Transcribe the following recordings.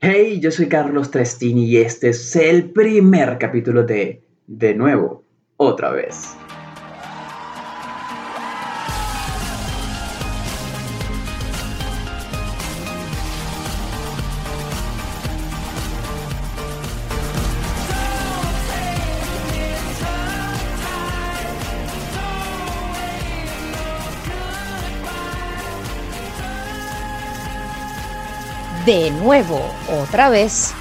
Hey, yo soy Carlos Trestini y este es el primer capítulo de De nuevo, otra vez. De nuevo, otra vez.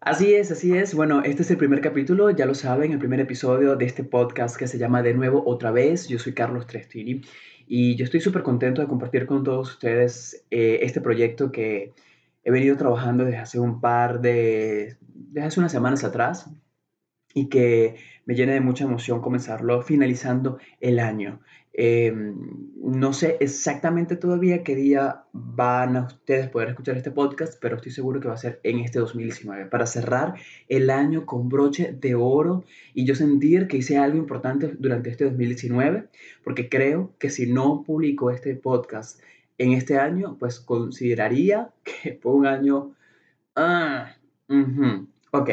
Así es, así es. Bueno, este es el primer capítulo, ya lo saben, el primer episodio de este podcast que se llama De nuevo otra vez. Yo soy Carlos Trestini y yo estoy súper contento de compartir con todos ustedes eh, este proyecto que he venido trabajando desde hace un par de, desde hace unas semanas atrás y que me llena de mucha emoción comenzarlo finalizando el año. Em, no sé exactamente todavía qué día van a ustedes poder escuchar este podcast, pero estoy seguro que va a ser en este 2019, para cerrar el año con broche de oro y yo sentir que hice algo importante durante este 2019, porque creo que si no publico este podcast en este año, pues consideraría que fue un año... Ah, Ok,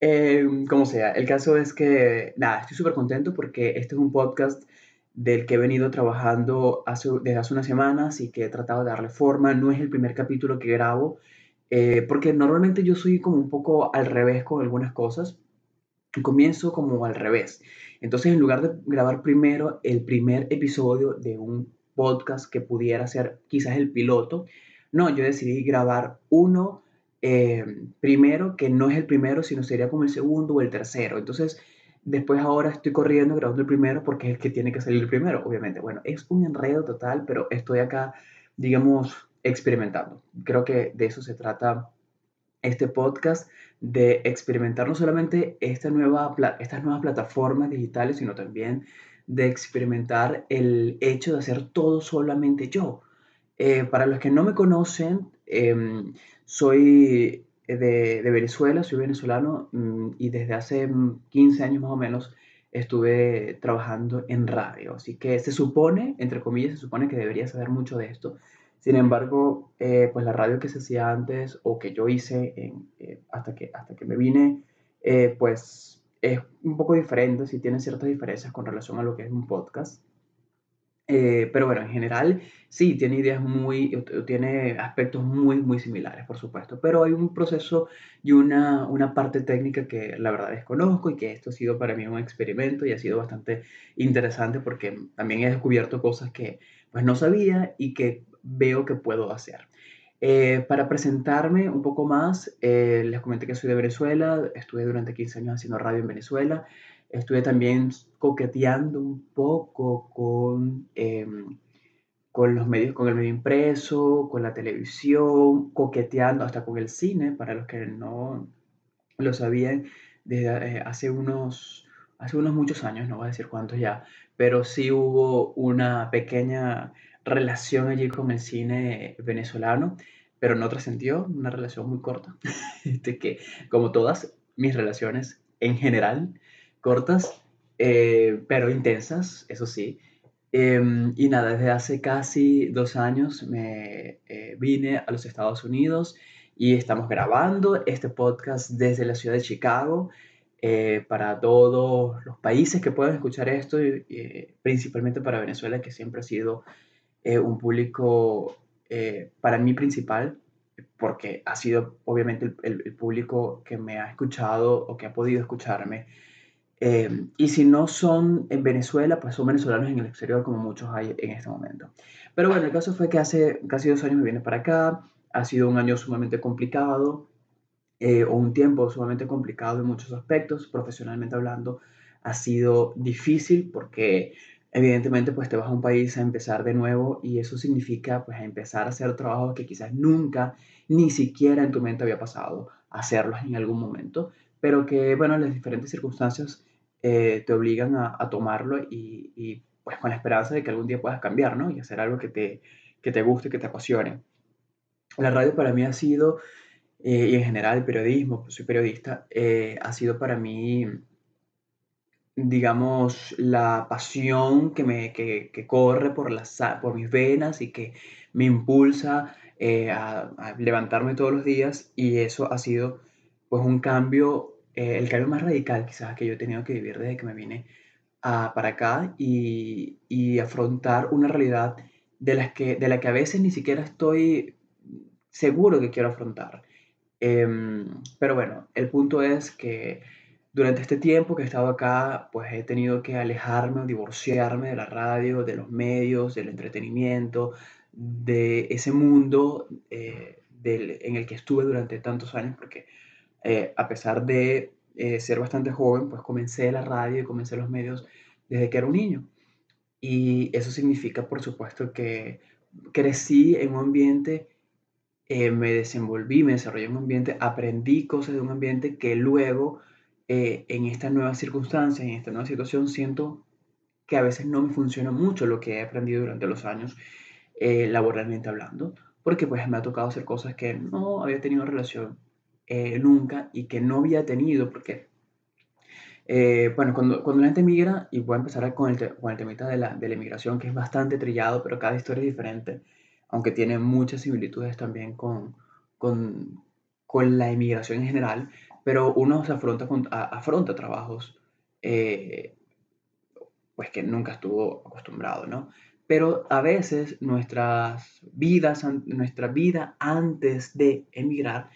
em, como sea, el caso es que, nada, estoy súper contento porque este es un podcast del que he venido trabajando hace, desde hace unas semanas y que he tratado de darle forma. No es el primer capítulo que grabo, eh, porque normalmente yo soy como un poco al revés con algunas cosas. Comienzo como al revés. Entonces, en lugar de grabar primero el primer episodio de un podcast que pudiera ser quizás el piloto, no, yo decidí grabar uno eh, primero, que no es el primero, sino sería como el segundo o el tercero. Entonces, después ahora estoy corriendo grabando el primero porque es el que tiene que salir el primero, obviamente. Bueno, es un enredo total, pero estoy acá, digamos, experimentando. Creo que de eso se trata este podcast, de experimentar no solamente estas nuevas plataformas digitales, sino también de experimentar el hecho de hacer todo solamente yo. Eh, para los que no me conocen, em, soy eh, de, Venezuela, soy venezolano mm, y desde hace 15 mm, años más o menos estuve trabajando en radio. Así que se supone, entre comillas, se supone que debería saber mucho de esto. Sin embargo, eh, pues la radio que se hacía antes o que yo hice eh, hasta, que, hasta que me vine, pues es un poco diferente, sí tiene ciertas diferencias con relación a lo que es un podcast. Eh, pero bueno, en general sí, tiene ideas muy, tiene aspectos muy, muy similares, por supuesto, pero hay un proceso y una, una parte técnica que la verdad desconozco y que esto ha sido para mí un experimento y ha sido bastante interesante porque también he descubierto cosas que pues no sabía y que veo que puedo hacer. Eh, para presentarme un poco más, eh, les comenté que soy de Venezuela, estuve durante 15 años haciendo radio en Venezuela, estuve también coqueteando un poco con, em, con los medios, con el medio impreso, con la televisión, coqueteando hasta con el cine, para los que no lo sabían, desde eh, hace unos, hace unos muchos años, no voy a decir cuántos ya, pero sí hubo una pequeña relación allí con el cine venezolano, pero no trascendió, una relación muy corta, de que como todas mis relaciones en general, cortas, eh, pero intensas, eso sí. Em, y nada, desde hace casi dos años me eh, vine a los Estados Unidos y estamos grabando este podcast desde la ciudad de Chicago eh, para todos los países que puedan escuchar esto, y, principalmente para Venezuela, que siempre ha sido un público para mí principal, porque ha sido obviamente el público que me ha escuchado o que ha podido escucharme eh, y si no son en Venezuela, pues son venezolanos en el exterior, como muchos hay en este momento. Pero bueno, el caso fue que hace casi dos años me vine para acá. Ha sido un año sumamente complicado, eh, o un tiempo sumamente complicado en muchos aspectos, profesionalmente hablando. Ha sido difícil porque evidentemente pues te vas a un país a empezar de nuevo y eso significa pues empezar a hacer trabajos que quizás nunca, ni siquiera en tu mente había pasado hacerlos en algún momento, pero que bueno, las diferentes circunstancias eh, te obligan a, tomarlo y, pues con la esperanza de que algún día puedas cambiar, ¿no? Y hacer algo que te, que te guste, que te apasione. La radio para mí ha sido, eh, y en general el periodismo, pues soy periodista, eh, ha sido para mí digamos, la pasión que, me, que, que corre por, las, por mis venas y que me impulsa eh, a, levantarme todos los días y eso ha sido pues un cambio, eh, el cambio más radical quizás que yo he tenido que vivir desde que me vine a, para acá y, y, afrontar una realidad de, las que, de la que a veces ni siquiera estoy seguro que quiero afrontar. Em, pero bueno, el punto es que durante este tiempo que he estado acá, pues he tenido que alejarme o divorciarme de la radio, de los medios, del entretenimiento, de ese mundo eh, en el que estuve durante tantos años, porque eh, a pesar de eh, ser bastante joven, pues comencé la radio y comencé los medios desde que era un niño. Y eso significa, por supuesto, que crecí en un ambiente eh, me desenvolví, me desarrollé en un ambiente, aprendí cosas de un ambiente que luego en esta nueva circunstancia, en esta nueva situación, siento que a veces no me funciona mucho lo que he aprendido durante los años laboralmente hablando, porque pues me ha tocado hacer cosas que no había tenido relación nunca y que no había tenido, porque, bueno, cuando, cuando la gente migra, y voy a empezar con el, con el temita de la, de la inmigración, que es bastante trillado, pero cada historia es diferente, aunque tiene muchas similitudes también con, con, con la inmigración en general, pero uno se afronta, con, afronta trabajos eh, pues que nunca estuvo acostumbrado, ¿no? Pero a veces nuestras vidas, nuestra vida antes de emigrar,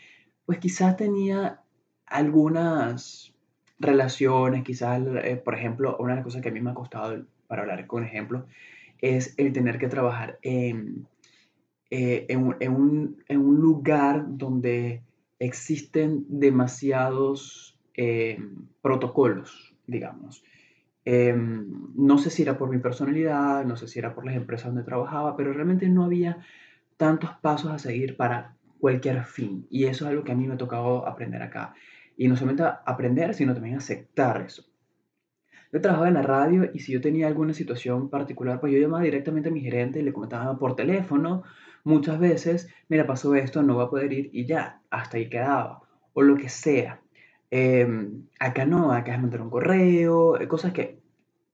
pues quizás tenía algunas relaciones, quizás, eh, por ejemplo, una de las cosas que a mí me ha costado, para hablar con ejemplo, es el tener que trabajar en, eh, en, un, en, un, lugar donde existen demasiados eh, protocolos, digamos. Em, no sé si era por mi personalidad, no sé si era por las empresas donde trabajaba, pero realmente no había tantos pasos a seguir para cualquier fin. Y eso es algo que a mí me ha tocado aprender acá. Y no solamente aprender, sino también aceptar eso. Yo trabajaba en la radio y si yo tenía alguna situación particular, pues yo llamaba directamente a mi gerente y le comentaba por teléfono Muchas veces, mira, pasó esto, no va a poder ir y ya, hasta ahí quedaba, o lo que sea. Em, acá no, acá es mandar un correo, eh, cosas que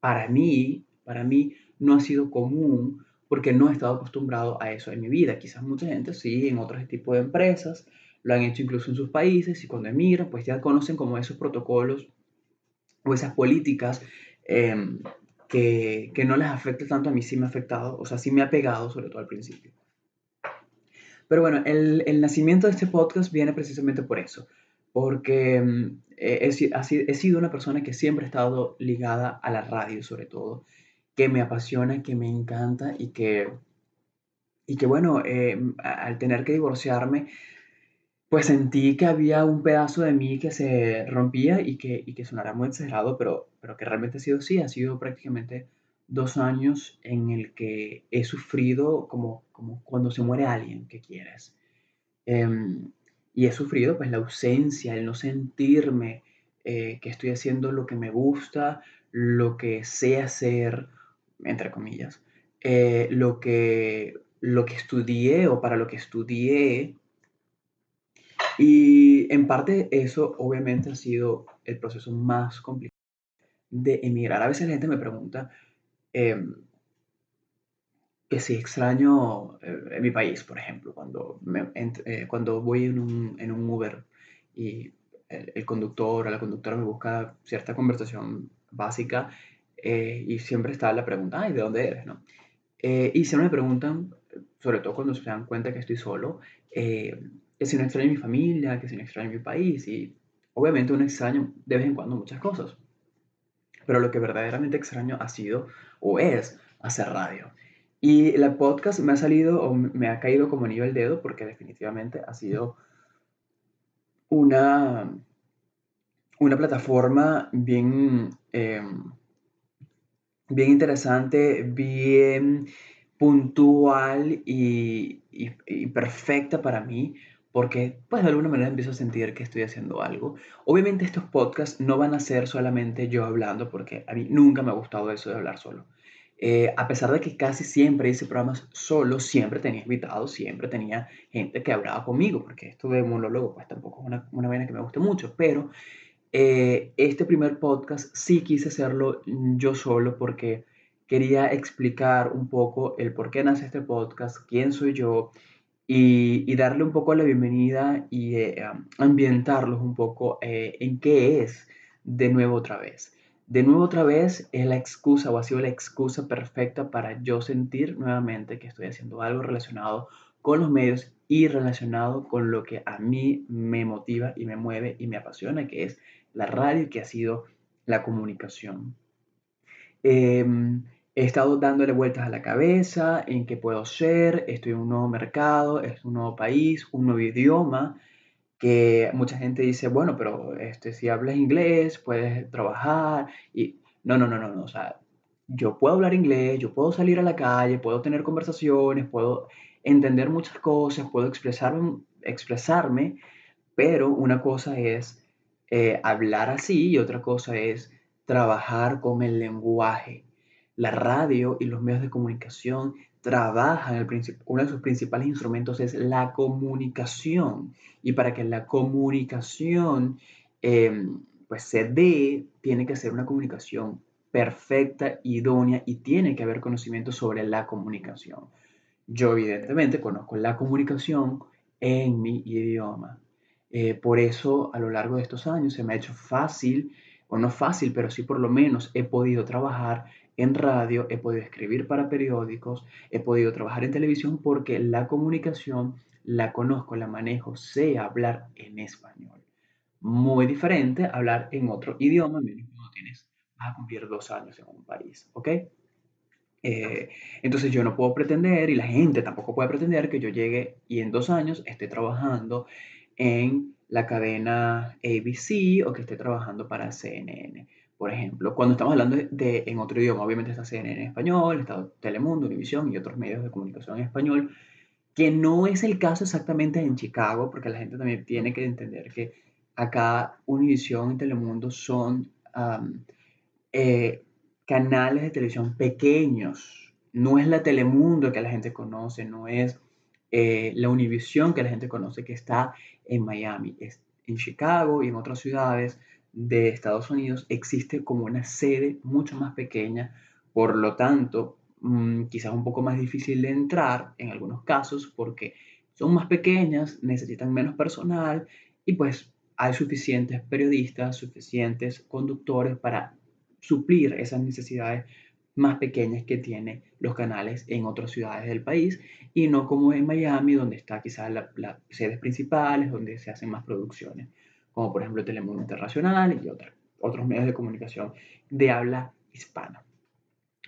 para mí, para mí no ha sido común porque no he estado acostumbrado a eso en mi vida. Quizás mucha gente sí, en otros tipos de empresas, lo han hecho incluso en sus países y cuando emigran, pues ya conocen como esos protocolos o esas políticas em, que, que, no les afecta tanto. A mí sí me ha afectado, o sea, sí me ha pegado, sobre todo al principio. Pero bueno, el, el, nacimiento de este podcast viene precisamente por eso, porque mm, he, he, sido una persona que siempre ha estado ligada a la radio sobre todo, que me apasiona, que me encanta y que, y que bueno, eh, al tener que divorciarme, pues sentí que había un pedazo de mí que se rompía y que, y que sonará muy exagerado, pero, pero que realmente ha sido así, ha sido prácticamente dos años en el que he sufrido como, como cuando se muere alguien que quieres. Em, y he sufrido pues la ausencia, el no sentirme eh, que estoy haciendo lo que me gusta, lo que sé hacer, entre comillas, eh, lo, que, lo que estudié o para lo que estudié. Y en parte eso obviamente ha sido el proceso más complicado de emigrar. A veces la gente me pregunta, Em, que si extraño eh, en mi país, por ejemplo, cuando, eh, cuando voy en un, en un Uber y el, conductor o la conductora me busca cierta conversación básica eh, y siempre está la pregunta, ay, ¿de dónde eres? ¿no? y siempre me preguntan, sobre todo cuando se dan cuenta que estoy solo, que si no extraño mi familia, que si no extraño mi país y obviamente uno extraña de vez en cuando muchas cosas. Pero lo que verdaderamente extraño ha sido o es hacer radio. Y el podcast me ha salido o me ha caído como anillo al dedo porque definitivamente ha sido una, una plataforma bien, em, bien interesante, bien puntual y, y, perfecta para mí porque pues de alguna manera empiezo a sentir que estoy haciendo algo. Obviamente estos podcasts no van a ser solamente yo hablando porque a mí nunca me ha gustado eso de hablar solo. Eh, a pesar de que casi siempre hice programas solo, siempre tenía invitados, siempre tenía gente que hablaba conmigo, porque esto de monólogo pues tampoco es una, una vaina que me guste mucho, pero eh, este primer podcast sí quise hacerlo yo solo porque quería explicar un poco el por qué nace este podcast, quién soy yo y, darle un poco la bienvenida y eh, ambientarlos un poco eh, en qué es de nuevo otra vez. De nuevo otra vez es la excusa o ha sido la excusa perfecta para yo sentir nuevamente que estoy haciendo algo relacionado con los medios y relacionado con lo que a mí me motiva y me mueve y me apasiona, que es la radio, que ha sido la comunicación. Em, he estado dándole vueltas a la cabeza en qué puedo ser, estoy en un nuevo mercado, es un nuevo país, un nuevo idioma, que mucha gente dice, bueno, pero este, si hablas inglés, puedes trabajar y no, no, no, no, no, o sea, yo puedo hablar inglés, yo puedo salir a la calle, puedo tener conversaciones, puedo entender muchas cosas, puedo expresarme, expresarme pero una cosa es eh, hablar así y otra cosa es trabajar con el lenguaje. La radio y los medios de comunicación trabajan, el uno de sus principales instrumentos es la comunicación. Y para que la comunicación em, pues se dé, tiene que ser una comunicación perfecta, idónea y tiene que haber conocimiento sobre la comunicación. Yo evidentemente conozco la comunicación en mi idioma. Eh, por eso a lo largo de estos años se me ha hecho fácil, o no fácil, pero sí por lo menos he podido trabajar en radio, he podido escribir para periódicos, he podido trabajar en televisión porque la comunicación la conozco, la manejo, sé hablar en español. Muy diferente hablar en otro idioma, menos cuando tienes, vas a cumplir dos años en un país, ¿ok? Eh, entonces yo no puedo pretender, y la gente tampoco puede pretender, que yo llegue y en dos años esté trabajando en la cadena ABC o que esté trabajando para CNN. Por ejemplo, cuando estamos hablando de, en otro idioma, obviamente está CNN en español, está Telemundo, Univisión y otros medios de comunicación en español, que no es el caso exactamente en Chicago, porque la gente también tiene que entender que acá Univisión y Telemundo son eh, canales de televisión pequeños. No es la Telemundo que la gente conoce, no es eh, la Univisión que la gente conoce que está en Miami. Es en Chicago y en otras ciudades de Estados Unidos existe como una sede mucho más pequeña, por lo tanto, mm, quizás un poco más difícil de entrar en algunos casos porque son más pequeñas, necesitan menos personal y pues hay suficientes periodistas, suficientes conductores para suplir esas necesidades más pequeñas que tienen los canales en otras ciudades del país y no como en Miami donde está quizás las sedes principales, donde se hacen más producciones como por ejemplo Telemundo Internacional y otros medios de comunicación de habla hispana.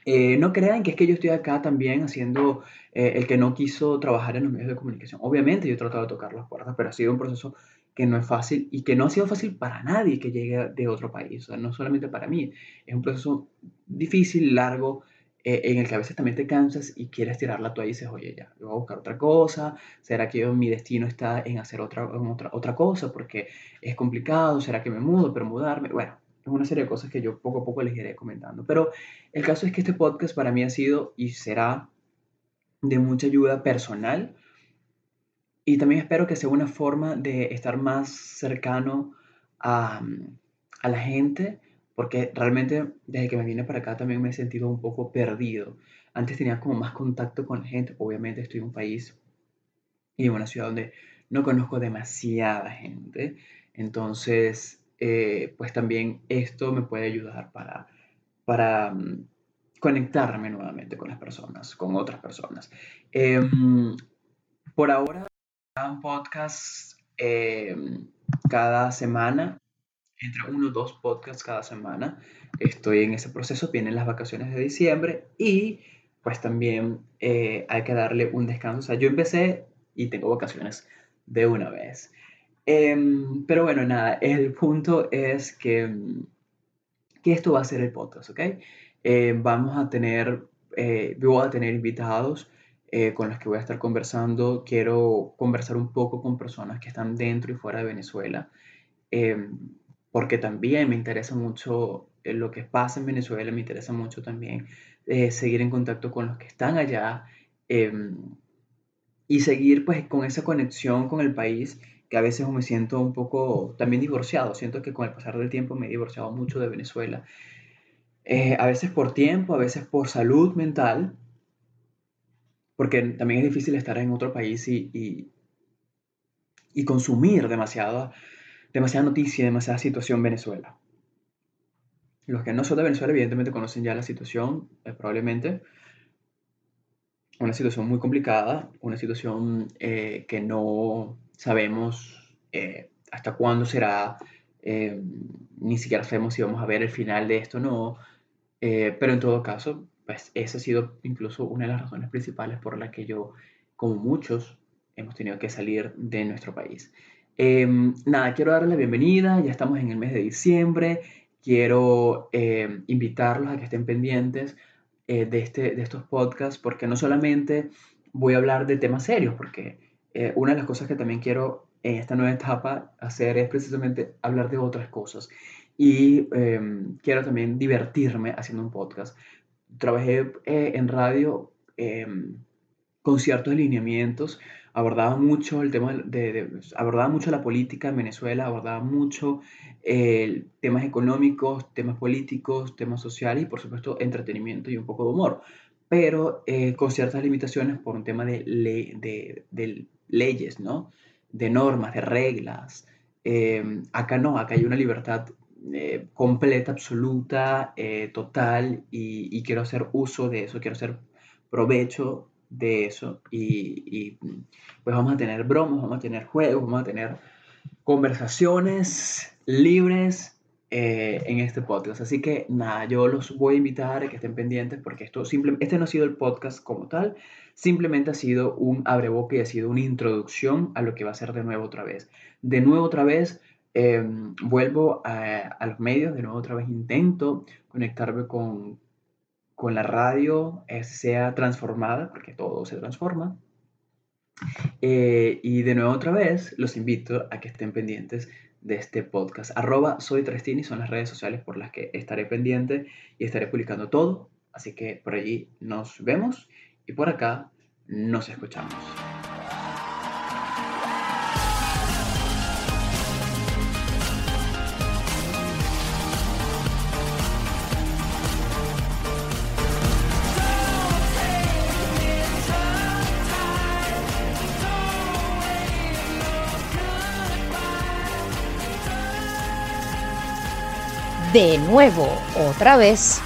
Eh, no crean que es que yo estoy acá también haciendo eh, el que no quiso trabajar en los medios de comunicación. Obviamente yo he tratado de tocar las puertas, pero ha sido un proceso que no es fácil y que no ha sido fácil para nadie que llegue de otro país, o sea, no solamente para mí. Es un proceso difícil, largo, eh, en el que a veces también te cansas y quieres tirar la toalla y dices, oye, ya, voy a buscar otra cosa, ¿será que mi destino está en hacer otra, otra, otra cosa porque es complicado? ¿Será que me mudo, pero mudarme? Bueno, es una serie de cosas que yo poco a poco les iré comentando. Pero el caso es que este podcast para mí ha sido y será de mucha ayuda personal y también espero que sea una forma de estar más cercano a, a la gente porque realmente desde que me vine para acá también me he sentido un poco perdido. Antes tenía como más contacto con la gente, obviamente estoy en un país y en una ciudad donde no conozco demasiada gente, entonces eh, pues también esto me puede ayudar para, para mm, conectarme nuevamente con las personas, con otras personas. Em, por ahora, un podcast em, cada semana entre uno o dos podcasts cada semana. Estoy en ese proceso, vienen las vacaciones de diciembre y pues también eh, hay que darle un descanso. O sea, yo empecé y tengo vacaciones de una vez. Em, pero bueno, nada, el punto es que, que esto va a ser el podcast, ¿ok? Eh, vamos a tener, eh, voy a tener invitados con los que voy a estar conversando. Quiero conversar un poco con personas que están dentro y fuera de Venezuela. Em, porque también me interesa mucho eh, lo que pasa en Venezuela, me interesa mucho también eh, seguir en contacto con los que están allá y seguir pues con esa conexión con el país que a veces me siento un poco también divorciado. Siento que con el pasar del tiempo me he divorciado mucho de Venezuela. Eh, a veces por tiempo, a veces por salud mental, porque también es difícil estar en otro país y, y, consumir demasiada, demasiada noticia, demasiada situación Venezuela. Los que no son de Venezuela evidentemente conocen ya la situación, eh, probablemente, una situación muy complicada, una situación eh, que no sabemos eh, hasta cuándo será, eh, ni siquiera sabemos si vamos a ver el final de esto o no, pero en todo caso, pues esa ha sido incluso una de las razones principales por la que yo, como muchos, hemos tenido que salir de nuestro país. Em, nada, quiero darles la bienvenida, ya estamos en el mes de diciembre, quiero invitarlos a que estén pendientes eh, de, este, de estos podcasts, porque no solamente voy a hablar de temas serios, porque eh, una de las cosas que también quiero en esta nueva etapa hacer es precisamente hablar de otras cosas. Y em, quiero también divertirme haciendo un podcast. Trabajé eh, en radio em, con ciertos lineamientos, abordaba mucho el tema de, abordaba mucho la política en Venezuela, abordaba mucho eh, temas económicos, temas políticos, temas sociales y por supuesto entretenimiento y un poco de humor, pero eh, con ciertas limitaciones por un tema de, de, leyes, ¿no? De normas, de reglas. Eh, acá no, acá hay una libertad completa, absoluta, total y, y quiero hacer uso de eso, quiero hacer provecho de eso y, pues vamos a tener bromas, vamos a tener juegos, vamos a tener conversaciones libres eh, en este podcast. Así que nada, yo los voy a invitar a que estén pendientes porque esto simplemente, este no ha sido el podcast como tal, simplemente ha sido un abreboque y ha sido una introducción a lo que va a ser de nuevo otra vez. De nuevo otra vez em, vuelvo a, los medios, de nuevo otra vez intento conectarme con, con la radio sea transformada, porque todo se transforma. Eh, y de nuevo otra vez los invito a que estén pendientes de este podcast. Arroba soy Trestini son las redes sociales por las que estaré pendiente y estaré publicando todo. Así que por allí nos vemos y por acá nos escuchamos. De nuevo, otra vez,